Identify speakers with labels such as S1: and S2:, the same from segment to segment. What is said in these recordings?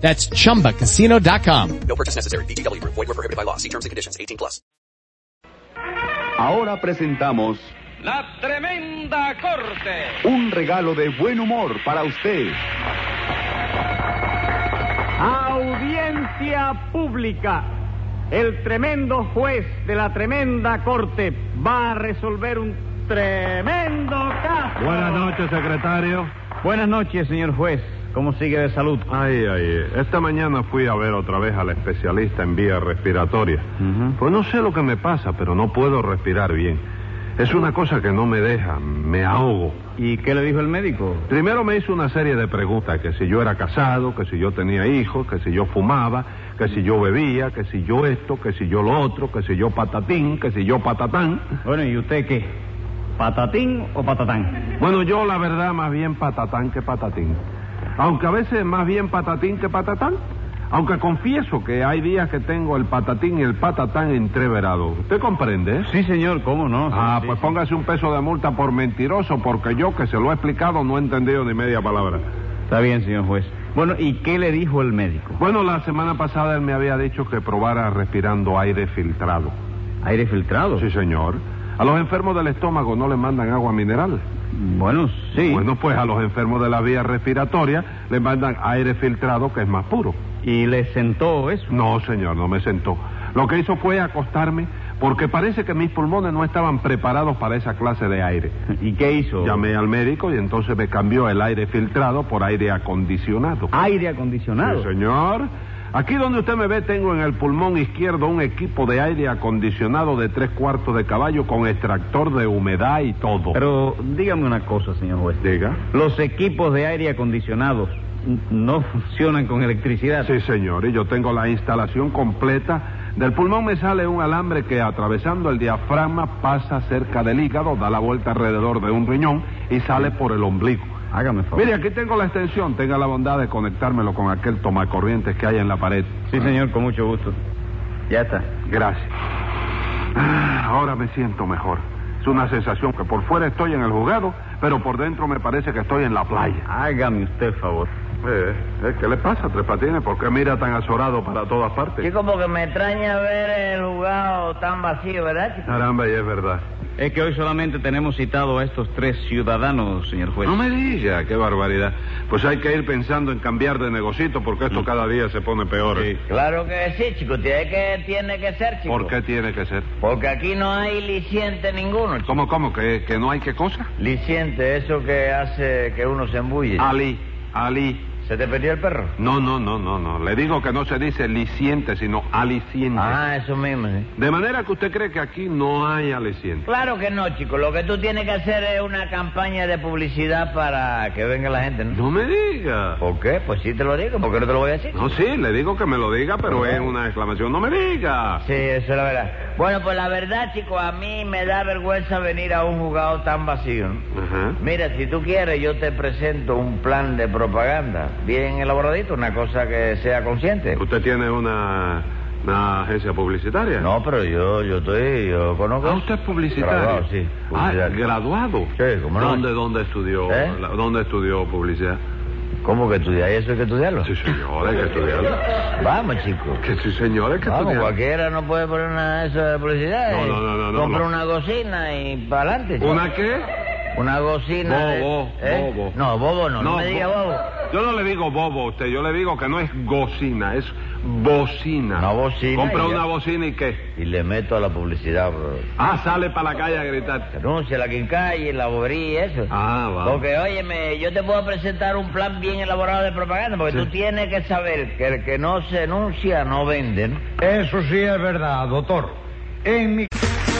S1: That's chumbacasino.com.
S2: No purchase necessary. BGW. Void were prohibited by law. See terms and conditions. 18 plus.
S3: Ahora presentamos
S4: La Tremenda Corte.
S3: un regalo de buen humor para usted.
S5: Audiencia pública. El tremendo juez de la tremenda corte va a resolver un tremendo caso.
S6: Buenas noches, secretario.
S5: Buenas noches, señor juez. ¿Cómo sigue de salud?
S6: Ay, ay, esta mañana fui a ver otra vez al especialista en vía respiratoria. Pues no sé lo que me pasa, pero no puedo respirar bien. Es una cosa que no me deja, me ahogo.
S5: ¿Y qué le dijo el médico?
S6: Primero me hizo una serie de preguntas, que si yo era casado, que si yo tenía hijos, que si yo fumaba, que si yo bebía, que si yo esto, que si yo lo otro, que si yo patatín, que si yo patatán.
S5: Bueno, ¿y usted qué? ¿Patatín o patatán?
S6: Bueno, yo la verdad más bien patatán que patatín. Aunque a veces más bien patatín que patatán. Aunque confieso que hay días que tengo el patatín y el patatán entreverados. ¿Usted comprende?
S5: Sí, señor, ¿cómo no?
S6: Ah,
S5: Sí,
S6: pues
S5: sí.
S6: póngase un peso de multa por mentiroso, porque yo que se lo he explicado no he entendido ni media palabra.
S5: Está bien, señor juez. Bueno, ¿y qué le dijo el médico?
S6: Bueno, la semana pasada él me había dicho que probara respirando aire filtrado.
S5: ¿Aire filtrado?
S6: Sí, señor. A los enfermos del estómago no le mandan agua mineral.
S5: Bueno, sí.
S6: Bueno, pues a los enfermos de la vía respiratoria le mandan aire filtrado que es más puro.
S5: ¿Y le sentó eso?
S6: No, señor, no me sentó. Lo que hizo fue acostarme porque parece que mis pulmones no estaban preparados para esa clase de aire.
S5: ¿Y qué hizo?
S6: Llamé al médico y entonces me cambió el aire filtrado por aire acondicionado.
S5: ¿Aire acondicionado?
S6: Sí, señor. Aquí donde usted me ve tengo en el pulmón izquierdo un equipo de aire acondicionado de tres cuartos de caballo con extractor de humedad y todo.
S5: Pero dígame una cosa, señor juez.
S6: Diga.
S5: Los equipos de aire acondicionados no funcionan con electricidad.
S6: Sí, señor, y yo tengo la instalación completa. Del pulmón me sale un alambre que atravesando el diafragma pasa cerca del hígado, da la vuelta alrededor de un riñón y sale por el ombligo.
S5: Hágame favor.
S6: Mire, aquí tengo la extensión, tenga la bondad de conectármelo con aquel tomacorrientes que hay en la pared.
S5: Sí, señor, con mucho gusto. Ya está.
S6: Gracias. Ah, ahora me siento mejor. Es una sensación que por fuera estoy en el juzgado, pero por dentro me parece que estoy en la playa.
S5: Hágame usted favor.
S6: Eh, eh, ¿Qué le pasa, Tres Patines? ¿Por qué mira tan azorado para todas partes?
S7: Chico, porque me extraña ver el jugado tan vacío, ¿verdad, chico?
S6: Caramba, y es verdad.
S5: Es que hoy solamente tenemos citado a estos tres ciudadanos, señor juez.
S6: No me diga, qué barbaridad. Pues hay que ir pensando en cambiar de negocito porque esto cada día se pone peor.
S5: Sí.
S7: Claro que sí, chico. Tiene que, tiene que ser, chico.
S6: ¿Por qué tiene que ser?
S7: Porque aquí no hay liciente ninguno, chico.
S6: ¿Cómo, cómo? ¿Que, que no hay qué cosa?
S7: Liciente, eso que hace que uno se embulle.
S6: Ali, Ali.
S7: ¿Se te perdió el perro?
S6: No, no, no, no, no. Le digo que no se dice liciente, sino aliciente.
S7: Ah, eso mismo, sí.
S6: De manera que usted cree que aquí no hay aliciente.
S7: Claro que no, chico. Lo que tú tienes que hacer es una campaña de publicidad para que venga la gente, ¿no?
S6: No me diga.
S7: ¿Por qué? Pues sí te lo digo. ¿Por qué no te lo voy a decir?
S6: No, sí, le digo que me lo diga, pero es una exclamación. No me diga.
S7: Sí, eso es la verdad. Bueno, pues la verdad, chico, a mí me da vergüenza venir a un jugado tan vacío, ¿no?
S6: Ajá.
S7: Mira, si tú quieres, yo te presento un plan de propaganda bien elaboradito, una cosa que sea consciente.
S6: ¿Usted tiene una, una agencia publicitaria?
S7: No, pero yo, yo estoy, yo conozco.
S6: Ah, usted es publicitario.
S7: Graduado, sí.
S6: Ah,
S7: publicitario.
S6: graduado.
S7: Sí, ¿cómo no?
S6: ¿Dónde, dónde estudió?
S7: ¿Eh?
S6: la- ¿Dónde estudió publicidad?
S7: ¿Cómo que estudiar? ¿Eso hay que estudiarlo?
S6: Sí, señor, hay que estudiarlo.
S7: Vamos, chico.
S6: Que sí, señor, hay que
S7: Vamos,
S6: estudiarlo.
S7: cualquiera no puede poner una de esas de publicidad.
S6: No,
S7: y
S6: no, no, no, no,
S7: Compra
S6: no.
S7: una cocina y para adelante.
S6: ¿Una qué?
S7: Una gocina. de-
S6: Bobo,
S7: ¿eh?
S6: bobo.
S7: No, bobo no, no, me diga
S6: bo-
S7: bobo.
S6: Yo no le digo bobo a usted, yo le digo que no es gocina, es bocina.
S7: Una bocina
S6: Compra
S7: ya.
S6: una bocina y qué.
S7: Y le meto a la publicidad, bro.
S6: Ah, sale para la calle a gritar.
S7: Anuncia la quincalla, la bobería y eso.
S6: Ah, va.
S7: Porque, óyeme, yo te puedo presentar un plan bien elaborado de propaganda, porque
S6: Sí.
S7: tú tienes que saber que el que no se enuncia no vende, ¿no?
S5: Eso sí es verdad, doctor. En mi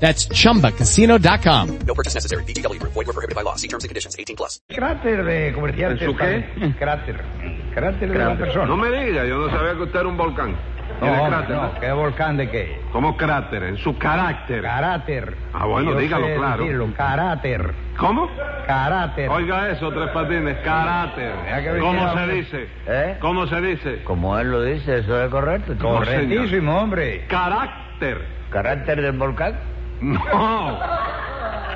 S1: That's chumbacasino.com.
S2: No purchase necessary. VGW Group. Void were prohibited by law. See terms and conditions. 18 plus.
S5: cráter de comerciante.
S6: ¿En su qué?
S5: Cráter. Cráter de la persona.
S6: No me diga, yo no sabía que usted era un volcán.
S5: No,
S6: cráter,
S5: no. ¿qué volcán de qué?
S6: ¿Cómo cráter? En su carácter.
S5: Carácter.
S6: Ah, bueno,
S5: Yo
S6: dígalo
S5: sé
S6: claro.
S5: decirlo, caráter.
S6: ¿Cómo?
S5: Caráter.
S6: Oiga eso, Tres Patines, carácter. ¿Cómo se dice?
S7: ¿Eh?
S6: ¿Cómo se dice?
S7: Como él lo dice, eso es correcto.
S5: Correctísimo, hombre.
S6: Carácter.
S7: ¿Carácter del volcán?
S6: No.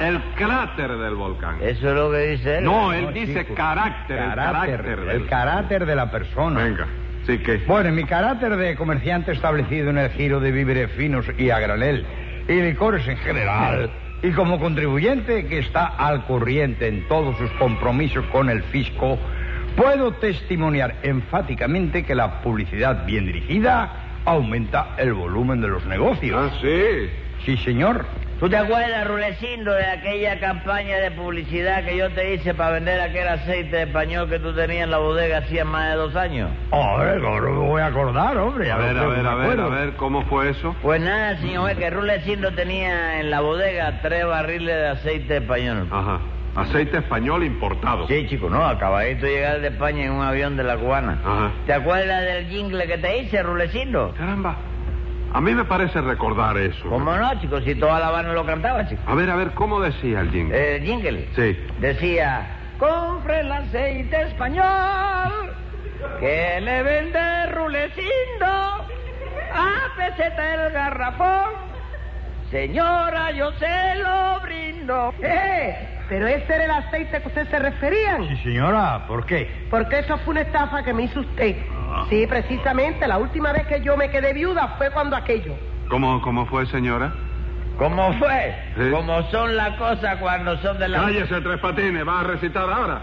S6: El cráter del volcán.
S7: Eso es lo que dice él.
S6: No, él dice
S5: chico.
S6: carácter, el carácter.
S5: el
S6: del-
S5: carácter de la persona.
S6: Venga, sí que.
S5: Bueno, en mi carácter de comerciante establecido en el giro de víveres finos y a granel y licores en general, y como contribuyente que está al corriente en todos sus compromisos con el fisco, puedo testimoniar enfáticamente que la publicidad bien dirigida aumenta el volumen de los negocios.
S6: Ah, sí.
S5: Sí, señor.
S7: ¿Tú te acuerdas, Rulecindo, de aquella campaña de publicidad que yo te hice para vender aquel aceite español que tú tenías en la bodega hacía más de dos años?
S5: A ver, ahora me voy a acordar, hombre.
S6: A ver, a ver, a ver, a ver, ¿cómo fue eso?
S7: Pues nada, señor juez, que Rulecindo tenía en la bodega tres barriles de aceite español.
S6: Ajá. Aceite español importado.
S7: Sí, chico, no, acabadito de llegar de España en un avión de la cubana.
S6: Ajá.
S7: ¿Te acuerdas del jingle que te hice, Rulecindo?
S6: Caramba. A mí me parece recordar eso.
S7: ¿Cómo no, chico? Si toda La Habana lo cantaba, chico.
S6: A ver, a ver, ¿cómo decía el jingle?
S7: El jingle.
S6: Sí.
S7: Decía, compre el aceite español que le vende Rulecindo a peseta el garrafón. Señora, yo se lo brindo.
S8: ¡Eh! Pero ese era el aceite que usted se referían.
S5: Sí, señora, ¿por qué?
S8: Porque eso fue una estafa que me hizo usted. Sí, precisamente. La última vez que yo me quedé viuda fue cuando aquello.
S6: ¿Cómo, cómo fue, señora?
S7: ¿Cómo fue?
S6: Sí.
S7: Como son las cosas cuando son de la...
S6: Cállese, Tres Patines, va a recitar ahora.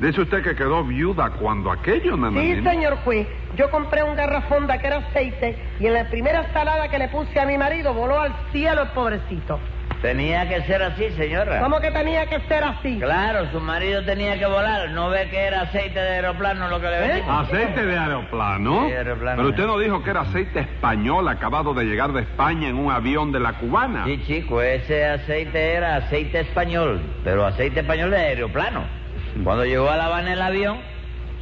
S6: Dice usted que quedó viuda cuando aquello,
S8: Sí,
S6: nananina.
S8: señor juez. Yo compré un garrafón de que era aceite y en la primera salada que le puse a mi marido voló al cielo el pobrecito.
S7: Tenía que ser así, señora.
S8: ¿Cómo que tenía que ser así?
S7: Claro, su marido tenía que volar. ¿No ve que era aceite de aeroplano lo que le vendimos?
S6: Aceite de aeroplano.
S7: Sí, aeroplano.
S6: Pero usted no dijo que era aceite español acabado de llegar de España en un avión de la cubana.
S7: Sí, chico, ese aceite era aceite español, pero aceite español de aeroplano. Cuando llegó a La Habana el avión,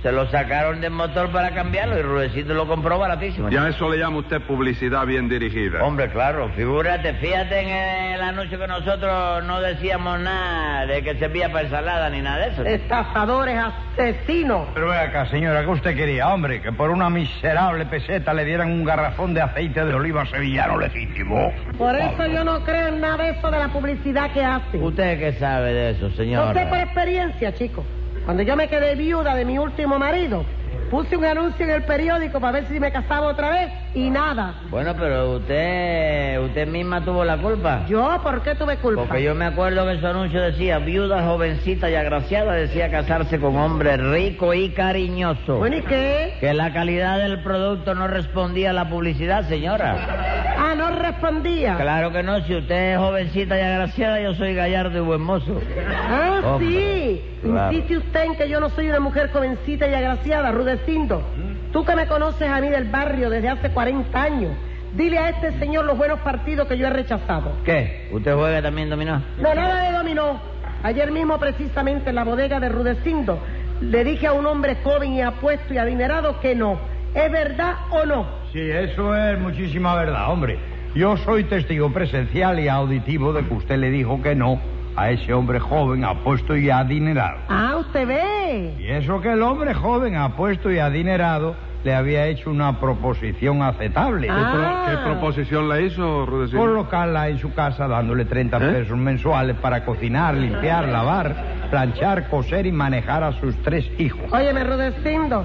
S7: se lo sacaron del motor para cambiarlo y Rudecito lo compró baratísimo.
S6: Ya eso le llama usted publicidad bien dirigida.
S7: Hombre, claro, figúrate, fíjate en el anuncio que nosotros no decíamos nada de que servía para ensalada ni nada de eso.
S8: Estafadores, asesinos.
S5: Pero ve acá, señora, ¿qué usted quería? Hombre, que por una miserable peseta le dieran un garrafón de aceite de oliva sevillano legítimo.
S8: Por eso yo no creo en nada de eso de la publicidad que hacen.
S7: ¿Usted qué sabe de eso,
S8: No
S7: señora?
S8: sé por experiencia, chicos. Cuando yo me quedé viuda de mi último marido, puse un anuncio en el periódico para ver si me casaba otra vez y nada.
S7: Bueno, pero usted, usted misma tuvo la culpa.
S8: ¿Yo por qué tuve culpa?
S7: Porque yo me acuerdo que su anuncio decía, viuda, jovencita y agraciada, decía casarse con hombre rico y cariñoso.
S8: Bueno, ¿y qué?
S7: Que la calidad del producto no respondía a la publicidad, señora.
S8: Respondía.
S7: Claro que no, si usted es jovencita y agraciada, yo soy gallardo y buen mozo.
S8: Ah,
S7: Hombre,
S8: sí.
S7: claro.
S8: Insiste usted en que yo no soy una mujer jovencita y agraciada, Rudecindo. Tú que me conoces a mí del barrio desde hace 40 años, dile a este señor los buenos partidos que yo he rechazado.
S7: ¿Qué? ¿Usted juega también dominó?
S8: No, nada de dominó. Ayer mismo, precisamente, en la bodega de Rudecindo, le dije a un hombre joven y apuesto y adinerado que no. ¿Es verdad o no?
S5: Sí, eso es muchísima verdad, hombre. Yo soy testigo presencial y auditivo de que usted le dijo que no a ese hombre joven, apuesto y adinerado.
S8: Ah, usted ve.
S5: Y eso que el hombre joven, apuesto y adinerado le había hecho una proposición aceptable.
S8: Ah.
S6: ¿Qué, pro- qué proposición le hizo, Rudecindo?
S5: Colocarla en su casa dándole 30
S6: ¿Eh?
S5: pesos mensuales para cocinar, limpiar, lavar, planchar, coser y manejar a sus tres hijos.
S8: Óyeme, Rudecindo,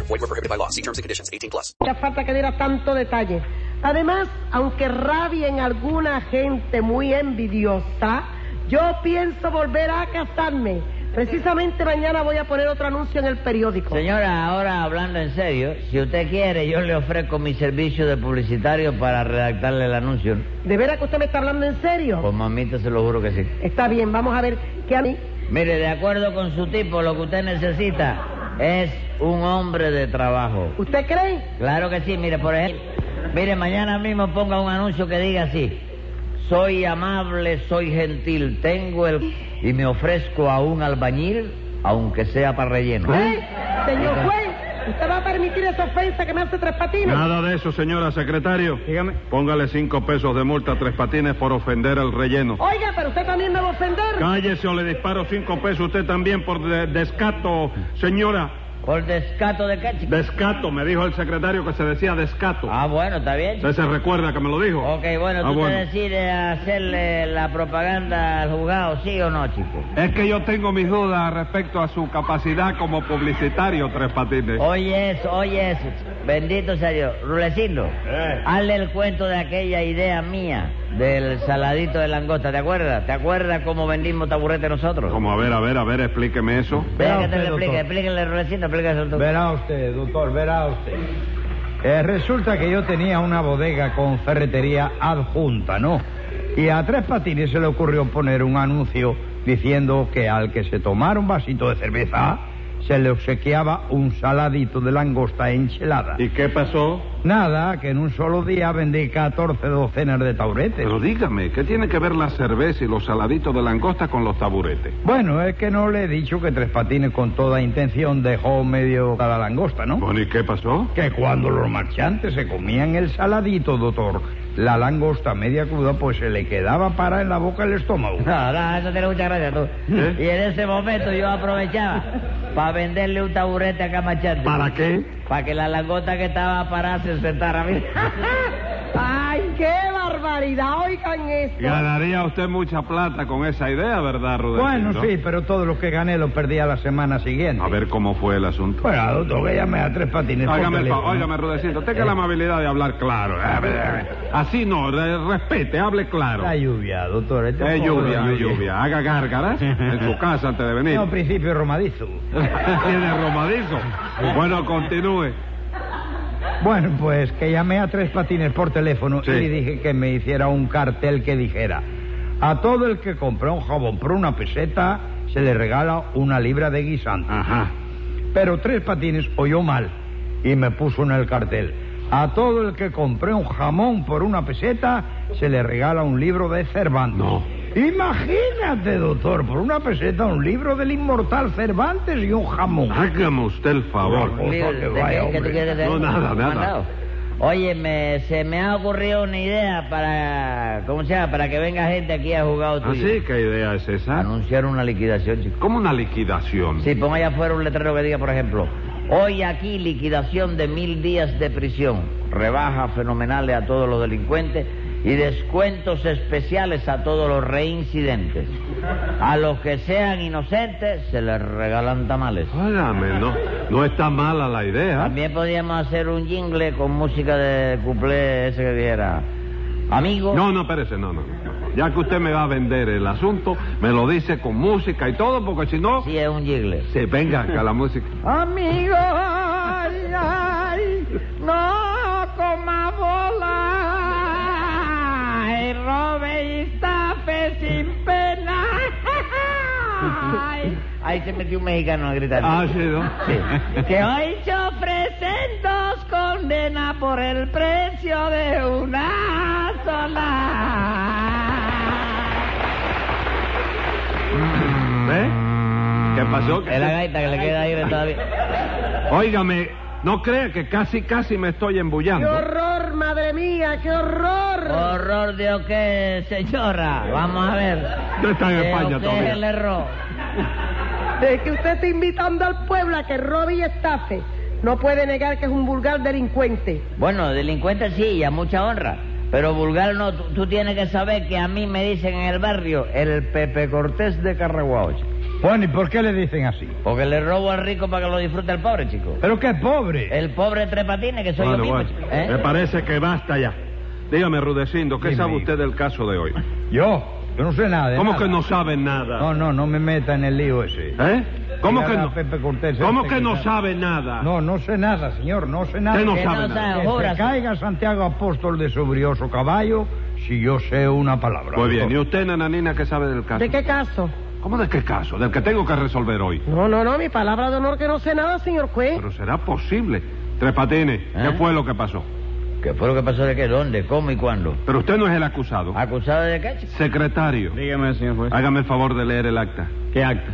S9: Group. Void were prohibited by law. See terms and conditions. 18 plus.
S8: hacía falta que diera tanto detalle. Además, aunque rabien alguna gente muy envidiosa, yo pienso volver a casarme. Precisamente mañana voy a poner otro anuncio en el periódico.
S7: Señora, ahora hablando en serio, si usted quiere, yo le ofrezco mi servicio de publicitario para redactarle el anuncio.
S8: ¿De veras que usted me está hablando en serio?
S7: Pues mamita, se lo juro que sí.
S8: Está bien, vamos a ver qué a mí.
S7: Mire, de acuerdo con su tipo, lo que usted necesita es un hombre de trabajo.
S8: ¿Usted cree?
S7: Claro que sí, mire, por ejemplo, mire, mañana mismo ponga un anuncio que diga así. Soy amable, soy gentil, tengo el... y me ofrezco a un albañil, aunque sea para relleno.
S8: ¿Eh? Señor juez, ¿usted va a permitir esa ofensa que me hace tres patines?
S6: Nada de eso, señora secretario.
S5: Dígame.
S6: Póngale cinco pesos de multa a Tres Patines por ofender el relleno.
S8: Oiga, pero usted también me va a ofender.
S6: Cállese o le disparo cinco pesos usted también por de- descato, señora.
S7: ¿Por descato de qué, chico?
S6: Descato, me dijo el secretario que se decía descato.
S7: Ah, bueno, está bien.
S6: ¿Usted se recuerda que me lo dijo?
S7: Ok, bueno,
S6: Ah,
S7: ¿tú
S6: bueno.
S7: te decides hacerle la propaganda al juzgado, sí o no, chico?
S6: Es que yo tengo mis dudas respecto a su capacidad como publicitario, Tres Patines.
S7: Oye eso, oye eso. Bendito sea Dios. Rulecindo,
S6: Eh.
S7: hazle el cuento de aquella idea mía del saladito de langosta, ¿te acuerdas? ¿Te acuerdas cómo vendimos taburete nosotros?
S6: Como, a ver, a ver, a ver, explíqueme eso.
S7: Vea
S5: Verá
S7: que te
S5: usted,
S7: lo explique,
S5: doctor.
S7: explíquenle, Rulecindo, explíquese tú.
S5: Verá usted, doctor, verá usted. Eh, resulta que yo tenía una bodega con ferretería adjunta, ¿no? Y a Tres Patines se le ocurrió poner un anuncio diciendo que al que se tomara un vasito de cerveza se le obsequiaba un saladito de langosta enchilada.
S6: ¿Y qué pasó?
S5: Nada, que en un solo día vendí 14 docenas de tauretes.
S6: Pero dígame, ¿qué tiene que ver la cerveza y los saladitos de langosta con los taburetes?
S5: Bueno, es que no le he dicho que Tres Patines con toda intención dejó medio a la langosta, ¿no?
S6: Bueno, ¿y qué pasó?
S5: Que cuando los marchantes se comían el saladito, doctor, la langosta media cruda, pues se le quedaba para en la boca el estómago.
S7: No, no, eso tiene mucha gracia tú.
S6: ¿Eh?
S7: Y en ese momento yo aprovechaba para venderle un taburete a Camachante.
S6: ¿Para qué?
S7: Para que la langota que estaba parada se sentara. mira.
S8: ¡Ay, qué barbaridad! Oigan esto.
S6: Ganaría usted mucha plata con esa idea, ¿verdad, Rudecindo?
S5: Bueno, sí, pero todo lo que gané lo perdí a la semana siguiente.
S6: A ver cómo fue el asunto.
S5: Bueno, doctor, que llamé a Tres Patines
S6: Óigame, pa- óigame, Rudecindo, tenga
S5: Eh.
S6: la amabilidad de hablar claro. A ver, a ver. Así no, re- respete, hable claro.
S5: La lluvia, doctor. este
S6: Es lluvia, es lluvia. Haga gárgaras en su casa antes de venir.
S5: No, principio romadizo.
S6: Tiene romadizo. Bueno, continúe.
S5: Bueno, pues que llamé a Tres Patines por teléfono
S6: Sí.
S5: y le dije que me hiciera un cartel que dijera a todo el que compre un jabón por una peseta se le regala una libra de guisante.
S6: Ajá.
S5: Pero Tres Patines oyó mal y me puso en el cartel. A todo el que compre un jamón por una peseta se le regala un libro de Cervantes.
S6: No.
S5: Imagínate, doctor, por una peseta un libro del inmortal Cervantes y un jamón.
S6: Hágame usted el favor.
S5: Una cosa que
S7: ¿De
S5: vaya,
S7: qué? ¿Qué tú
S5: hombre.
S7: quieres de
S6: No,
S7: eso?
S6: nada, nada.
S7: Mandado. Oye, me, se me ha ocurrido una idea para, ¿cómo se llama? Para que venga gente aquí a jugar tuyo.
S6: ¿Así? ¿Qué idea es esa?
S7: Anunciar una liquidación, chico.
S6: ¿Cómo una liquidación?
S7: Sí, ponga allá afuera un letrero que diga, por ejemplo, hoy aquí liquidación de mil días de prisión, rebajas fenomenales a todos los delincuentes y descuentos especiales a todos los reincidentes. A los que sean inocentes se les regalan tamales.
S6: Óigame, no, no está mala la idea.
S7: También podríamos hacer un jingle con música de cuplé ese que dijera, amigo.
S6: No, no, espérese, no, no. Ya que usted me va a vender el asunto, me lo dice con música y todo, porque si no...
S7: Sí, es un jingle.
S6: Sí, venga acá la música.
S7: Amigo, ay, ay, no Ahí se metió un mexicano a gritar.
S6: Ah, sí, ¿no?
S7: Sí. Que hoy se ofrecen dos condenas por el precio de una sola.
S6: ¿Eh? ¿Qué pasó?
S7: Es la gaita que le queda aire todavía.
S6: Óigame, no crea que casi, casi me estoy
S8: ¡Qué
S6: embullando.
S8: horror, madre mía! ¡Qué horror!
S7: ¿Horror de o qué, señora? Vamos a ver.
S6: Usted está en
S7: ¿De
S6: España
S7: qué
S6: todavía.
S7: es el error?
S8: De que usted está invitando al pueblo a que robe y estafe. No puede negar que es un vulgar delincuente.
S7: Bueno, delincuente sí, y a mucha honra. Pero vulgar no, tú, tú tienes que saber que a mí me dicen en el barrio el Pepe Cortés de Carraguao. chico.
S5: Bueno, ¿y por qué le dicen así?
S7: Porque le robo al rico para que lo disfrute el pobre, chico.
S5: Pero qué pobre.
S7: El pobre tres patines, que soy
S6: Bueno,
S7: yo mismo,
S6: bueno,
S7: chico. ¿eh?
S6: me parece que basta ya. Dígame, Rudecindo, ¿qué
S5: Dime,
S6: sabe usted del caso de hoy?
S5: Yo, yo no sé nada de
S6: ¿Cómo
S5: nada.
S6: que no sabe nada?
S5: No, no, no me meta en el lío ese.
S6: ¿Eh? ¿Cómo que no?
S5: Pepe Cortés
S6: ¿Cómo
S5: este
S6: que no
S5: sabe?
S6: nada?
S5: No, no sé nada, señor, no sé nada.
S6: Usted no
S7: Que
S6: sabe
S7: no
S6: nada.
S7: sabe,
S5: Que se caiga Santiago Apóstol de su brioso caballo si yo sé una palabra.
S6: Muy bien, ¿y usted, nananina, qué sabe del caso?
S8: ¿De qué caso?
S6: ¿Cómo de qué caso? Del que tengo que resolver hoy.
S8: No, no, no, mi palabra de honor que no sé nada, señor juez.
S6: Pero será posible. Tres Patines, ¿qué
S7: ¿Eh?
S6: fue lo que pasó?
S7: ¿Qué fue lo que pasó de qué? ¿Dónde? ¿Cómo y cuándo?
S6: Pero usted no es el acusado.
S7: ¿Acusado de qué, chico?
S6: Secretario,
S10: Dígame, señor juez.
S6: hágame el favor de leer el acta.
S10: ¿Qué acta?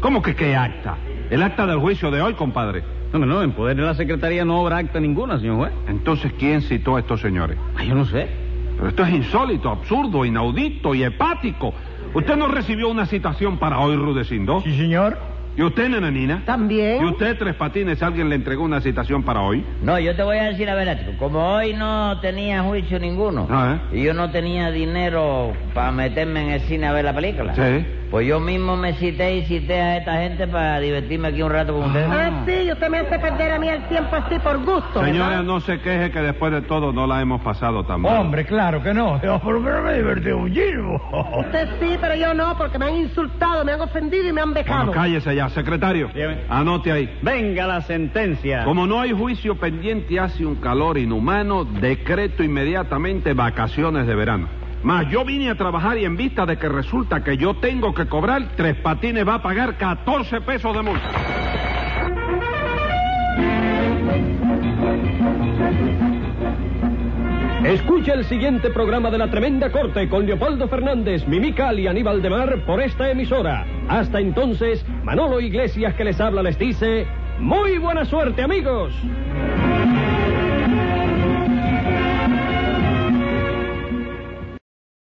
S6: ¿Cómo que qué acta? El acta del juicio de hoy, compadre.
S10: No, no, en poder de la secretaría no habrá acta ninguna, señor juez.
S6: Entonces, ¿quién citó a estos señores?
S10: Ay, yo no sé.
S6: Pero esto es insólito, absurdo, inaudito y hepático. ¿Usted no recibió una citación para hoy, Rudecindo?
S5: Sí, señor.
S6: ¿Y usted, nananina?
S8: También.
S6: ¿Y usted, Tres Patines, alguien le entregó una citación para hoy?
S7: No, yo te voy a decir la verdad, chico. Como hoy no tenía juicio ninguno
S6: Ah,
S7: y yo no tenía dinero para meterme en el cine a ver la película,
S6: Sí.
S7: Pues yo mismo me cité y cité a esta gente para divertirme aquí un rato con ustedes.
S8: Ah, sí, usted me hace perder a mí el tiempo así por gusto.
S6: Señora,
S8: ¿verdad?
S6: no se queje que después de todo no la hemos pasado tan mal.
S5: Hombre, claro que no. Yo por lo menos me divertí muchísimo.
S8: Usted sí, pero yo no, porque me han insultado, me han ofendido y me han becado.
S6: Bueno, cállese ya, secretario.
S10: Dígame.
S6: Anote ahí.
S10: Venga la sentencia.
S6: Como no hay juicio pendiente y hace un calor inhumano, decreto inmediatamente vacaciones de verano. Mas yo vine a trabajar y en vista de que resulta que yo tengo que cobrar, Tres Patines va a pagar 14 pesos de multa.
S11: Escucha el siguiente programa de La Tremenda Corte con Leopoldo Fernández, Mimical y Aníbal de Mar por esta emisora. Hasta entonces, Manolo Iglesias que les habla les dice, muy buena suerte amigos.